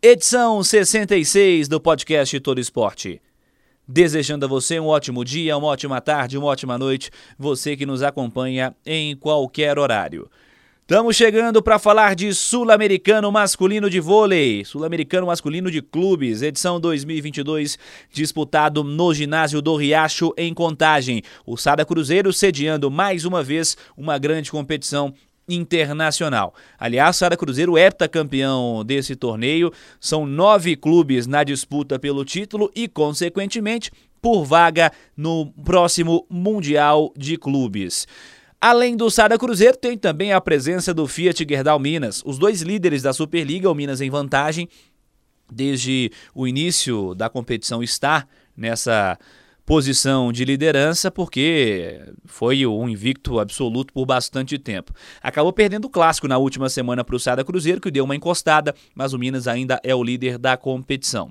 edição 66 do podcast Todo Esporte. Desejando a você um ótimo dia, uma ótima tarde, uma ótima noite, você que nos acompanha em qualquer horário. Estamos chegando para falar de Sul-Americano Masculino de Vôlei, Sul-Americano Masculino de Clubes, edição 2022, disputado no ginásio do Riacho, em Contagem. O Sada Cruzeiro sediando mais uma vez uma grande competição internacional. Aliás, Sada Cruzeiro é heptacampeão desse torneio, são nove clubes na disputa pelo título e, consequentemente, por vaga no próximo Mundial de Clubes. Além do Sada Cruzeiro, tem também a presença do Fiat Gerdau Minas. Os dois líderes da Superliga, o Minas em vantagem, desde o início da competição está nessa posição de liderança porque foi um invicto absoluto por bastante tempo. Acabou perdendo o clássico na última semana para o Sada Cruzeiro, que deu uma encostada, mas o Minas ainda é o líder da competição.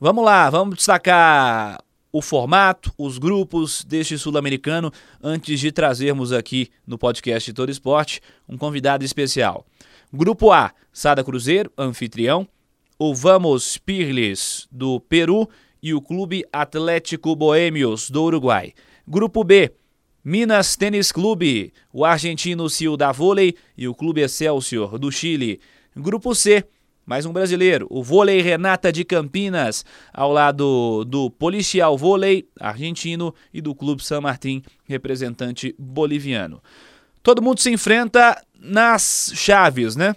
Vamos lá, vamos destacar o formato, os grupos deste sul-americano, antes de trazermos aqui no podcast Todo Esporte um convidado especial. Grupo A, Sada Cruzeiro, anfitrião, o Vamos Pirles do Peru e o Clube Atlético Boêmios do Uruguai. Grupo B, Minas Tênis Clube, o argentino Ciudad Vôlei e o Clube Excelsior do Chile. Grupo C, mais um brasileiro, o Vôlei Renata de Campinas, ao lado do Policial Vôlei argentino e do Clube San Martín, representante boliviano. Todo mundo se enfrenta nas chaves, né?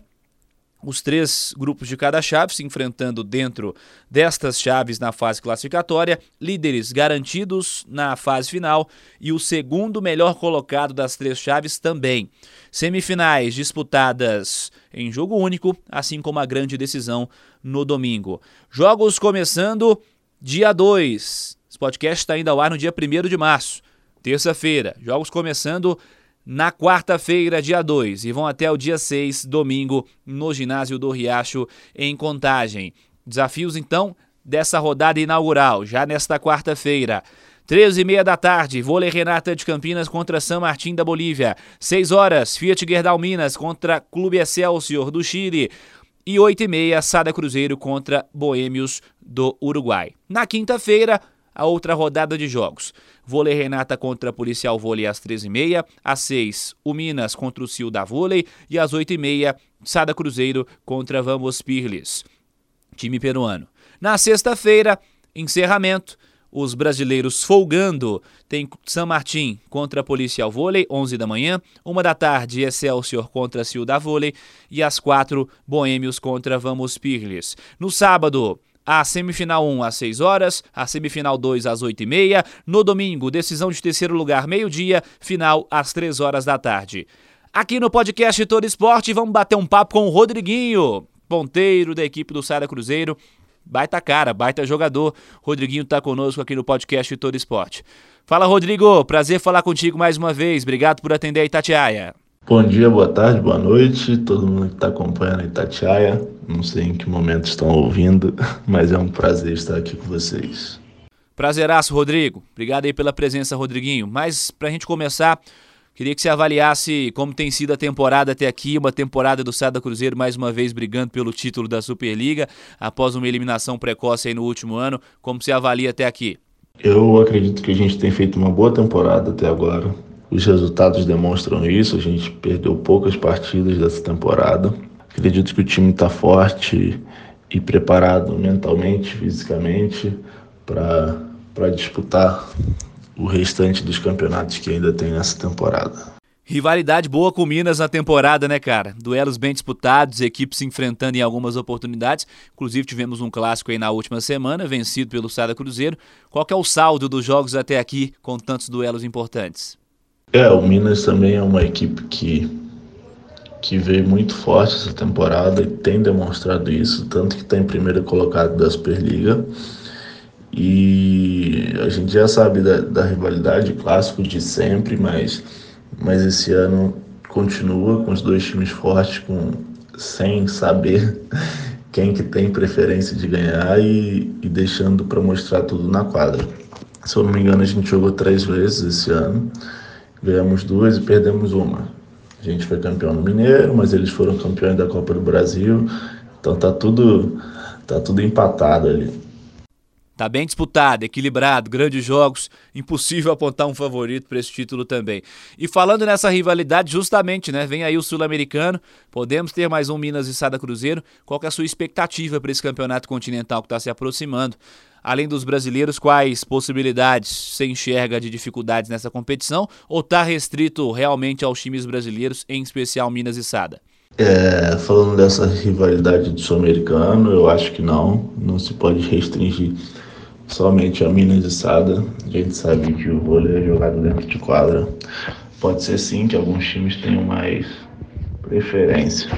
Os três grupos de cada chave se enfrentando dentro destas chaves na fase classificatória, líderes garantidos na fase final e o segundo melhor colocado das três chaves também. Semifinais disputadas em jogo único, assim como a grande decisão no domingo. Jogos começando dia 2. Esse podcast está ainda ao ar no dia 1 de março, terça-feira. Jogos começando na quarta-feira, dia 2, e vão até o dia 6, domingo, no ginásio do Riacho, em Contagem. Desafios, então, dessa rodada inaugural, já nesta quarta-feira. 13 e meia da tarde, vôlei Renata de Campinas contra San Martín da Bolívia. 6 horas, Fiat Gerdau Minas contra Clube Excelsior do Chile. E 8 e meia, Sada Cruzeiro contra Boêmios do Uruguai. Na quinta-feira, a outra rodada de jogos. Vôlei Renata contra Policial Vôlei às 13h30, às 6 o Minas contra o Sil da Vôlei e às 8h30 Sada Cruzeiro contra Vamos Pirles, time peruano. Na sexta-feira, encerramento, os brasileiros folgando. Tem San Martín contra Policial Vôlei, 11 da manhã. Uma da tarde, Excelsior contra Ciudad Vôlei. E às quatro, Boêmios contra Vamos Pirles. No sábado, a semifinal 1 às 6 horas, a semifinal 2 às 8 e meia. No domingo, decisão de terceiro lugar, meio-dia, final às 3 horas da tarde. Aqui no podcast Todo Esporte, vamos bater um papo com o Rodriguinho, ponteiro da equipe do Sada Cruzeiro. Baita cara, baita jogador. Rodriguinho está conosco aqui no podcast Todo Esporte. Fala, Rodrigo. Prazer falar contigo mais uma vez. Obrigado por atender a Itatiaia. Bom dia, boa tarde, boa noite, todo mundo que está acompanhando Itatiaia. Não sei em que momento estão ouvindo, mas é um prazer estar aqui com vocês. Prazeraço, Rodrigo. Obrigado aí pela presença, Rodriguinho. Mas para a gente começar, queria que você avaliasse como tem sido a temporada até aqui, uma temporada do Sada Cruzeiro mais uma vez brigando pelo título da Superliga, após uma eliminação precoce aí no último ano. Como você avalia até aqui? Eu acredito que a gente tem feito uma boa temporada até agora os resultados demonstram isso. A gente perdeu poucas partidas dessa temporada. Acredito que o time está forte e preparado mentalmente, fisicamente, para disputar o restante dos campeonatos que ainda tem nessa temporada. Rivalidade boa com Minas na temporada, né, cara? Duelos bem disputados, equipes se enfrentando em algumas oportunidades. Inclusive tivemos um clássico aí na última semana, vencido pelo Sada Cruzeiro. Qual é o saldo dos jogos até aqui com tantos duelos importantes? É, o Minas também é uma equipe que, que veio muito forte essa temporada e tem demonstrado isso, tanto que está em primeiro colocado da Superliga. E a gente já sabe da, da rivalidade clássico de sempre, mas, mas esse ano continua com os dois times fortes, com, sem saber quem que tem preferência de ganhar e, e deixando para mostrar tudo na quadra. Se eu não me engano, a gente jogou três vezes esse ano, ganhamos duas e perdemos uma. A gente foi campeão no Mineiro, mas eles foram campeões da Copa do Brasil, então tá tudo tá tudo empatado ali. Tá bem disputado, equilibrado, grandes jogos, impossível apontar um favorito para esse título também. E falando nessa rivalidade, justamente, né? Vem aí o Sul-Americano, podemos ter mais um Minas e Sada Cruzeiro. Qual é a sua expectativa para esse campeonato continental que está se aproximando? Além dos brasileiros, quais possibilidades você enxerga de dificuldades nessa competição? Ou está restrito realmente aos times brasileiros, em especial Minas e Sada? É, falando dessa rivalidade do sul-americano, eu acho que não, não se pode restringir somente a Minas e Sada. A gente sabe que o vôlei é jogado dentro de quadra. Pode ser sim que alguns times tenham mais preferência,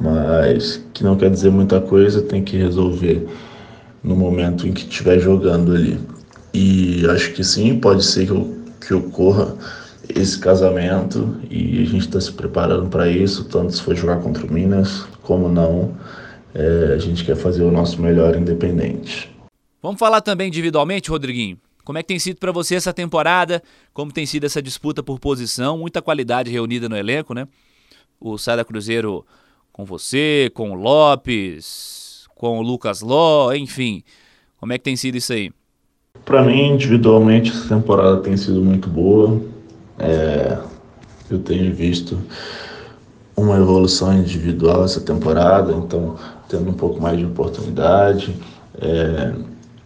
mas que não quer dizer muita coisa, tem que resolver no momento em que estiver jogando ali. E acho que sim, pode ser que, que ocorra esse casamento e a gente está se preparando para isso, tanto se for jogar contra o Minas como não. É, a gente quer fazer o nosso melhor independente. Vamos falar também individualmente, Rodriguinho. Como é que tem sido para você essa temporada? Como tem sido essa disputa por posição? Muita qualidade reunida no elenco, né? O Sada Cruzeiro com você, com o Lopes, com o Lucas Ló, enfim. Como é que tem sido isso aí? Para mim, individualmente, essa temporada tem sido muito boa. É, eu tenho visto uma evolução individual essa temporada, então tendo um pouco mais de oportunidade. É,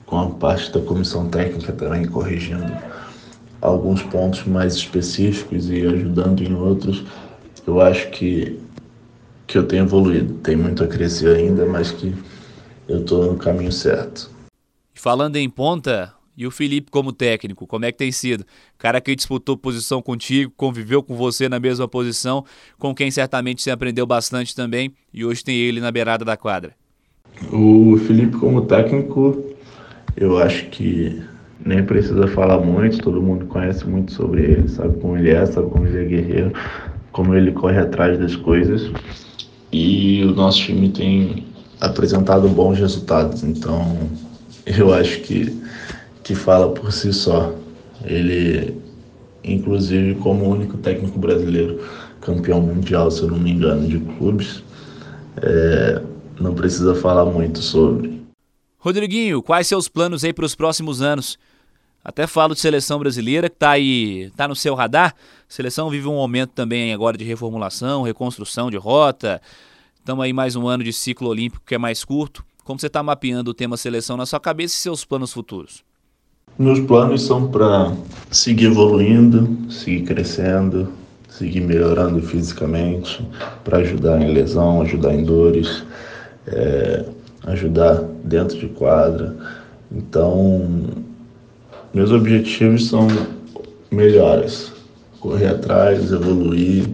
com a parte da comissão técnica também corrigindo alguns pontos mais específicos e ajudando em outros, eu acho que, que eu tenho evoluído. Tem muito a crescer ainda, mas que eu estou no caminho certo. Falando em ponta, e o Felipe como técnico, como é que tem sido? Cara que disputou posição contigo, conviveu com você na mesma posição, com quem certamente você aprendeu bastante também, e hoje tem ele na beirada da quadra. O Felipe como técnico eu acho que nem precisa falar muito, todo mundo conhece muito sobre ele, sabe como ele é, sabe como ele é guerreiro, como ele corre atrás das coisas. E o nosso time tem apresentado bons resultados, então eu acho que, que fala por si só. Ele, inclusive, como o único técnico brasileiro campeão mundial, se eu não me engano, de clubes, é, não precisa falar muito sobre. Rodriguinho, quais seus planos aí para os próximos anos? Até falo de seleção brasileira que está aí, tá no seu radar. A seleção vive um momento também agora de reformulação, reconstrução de rota. Estamos aí mais um ano de ciclo olímpico que é mais curto. Como você está mapeando o tema seleção na sua cabeça e seus planos futuros? Meus planos são para seguir evoluindo, seguir crescendo, seguir melhorando fisicamente, para ajudar em lesão, ajudar em dores. É ajudar dentro de quadra. Então, meus objetivos são melhores, correr atrás, evoluir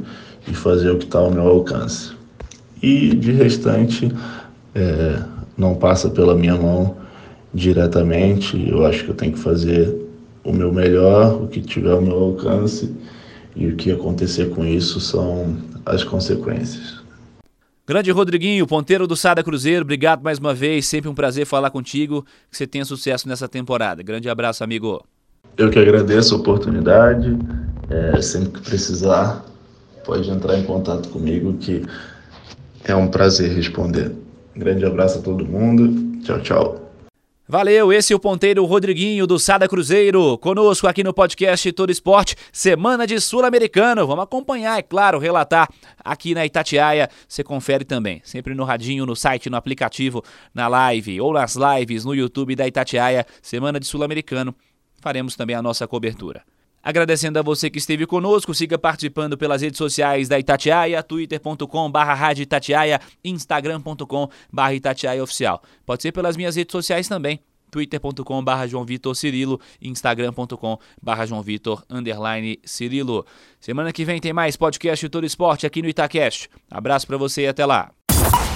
e fazer o que está ao meu alcance. E de restante, é, não passa pela minha mão diretamente. Eu acho que eu tenho que fazer o meu melhor, o que tiver ao meu alcance, e o que acontecer com isso são as consequências. Grande Rodriguinho, ponteiro do Sada Cruzeiro, obrigado mais uma vez, sempre um prazer falar contigo, que você tenha sucesso nessa temporada. Grande abraço, amigo. Eu que agradeço a oportunidade, é, sempre que precisar, pode entrar em contato comigo, que é um prazer responder. Grande abraço a todo mundo, tchau, tchau. Valeu, esse é o ponteiro Rodriguinho do Sada Cruzeiro, conosco aqui no podcast Todo Esporte, semana de Sul-Americano. Vamos acompanhar, é claro, relatar aqui na Itatiaia. Você confere também, sempre no radinho, no site, no aplicativo, na live ou nas lives no YouTube da Itatiaia, semana de Sul-Americano. Faremos também a nossa cobertura. Agradecendo a você que esteve conosco, siga participando pelas redes sociais da Itatiaia, twitter.com barra Itatiaia, instagram.com Itatiaia Oficial. Pode ser pelas minhas redes sociais também, twitter.com barra João Vitor Cirilo, instagram.com barra João Vitor underline Cirilo. Semana que vem tem mais podcast Todo Esporte aqui no Itacast. Abraço para você e até lá.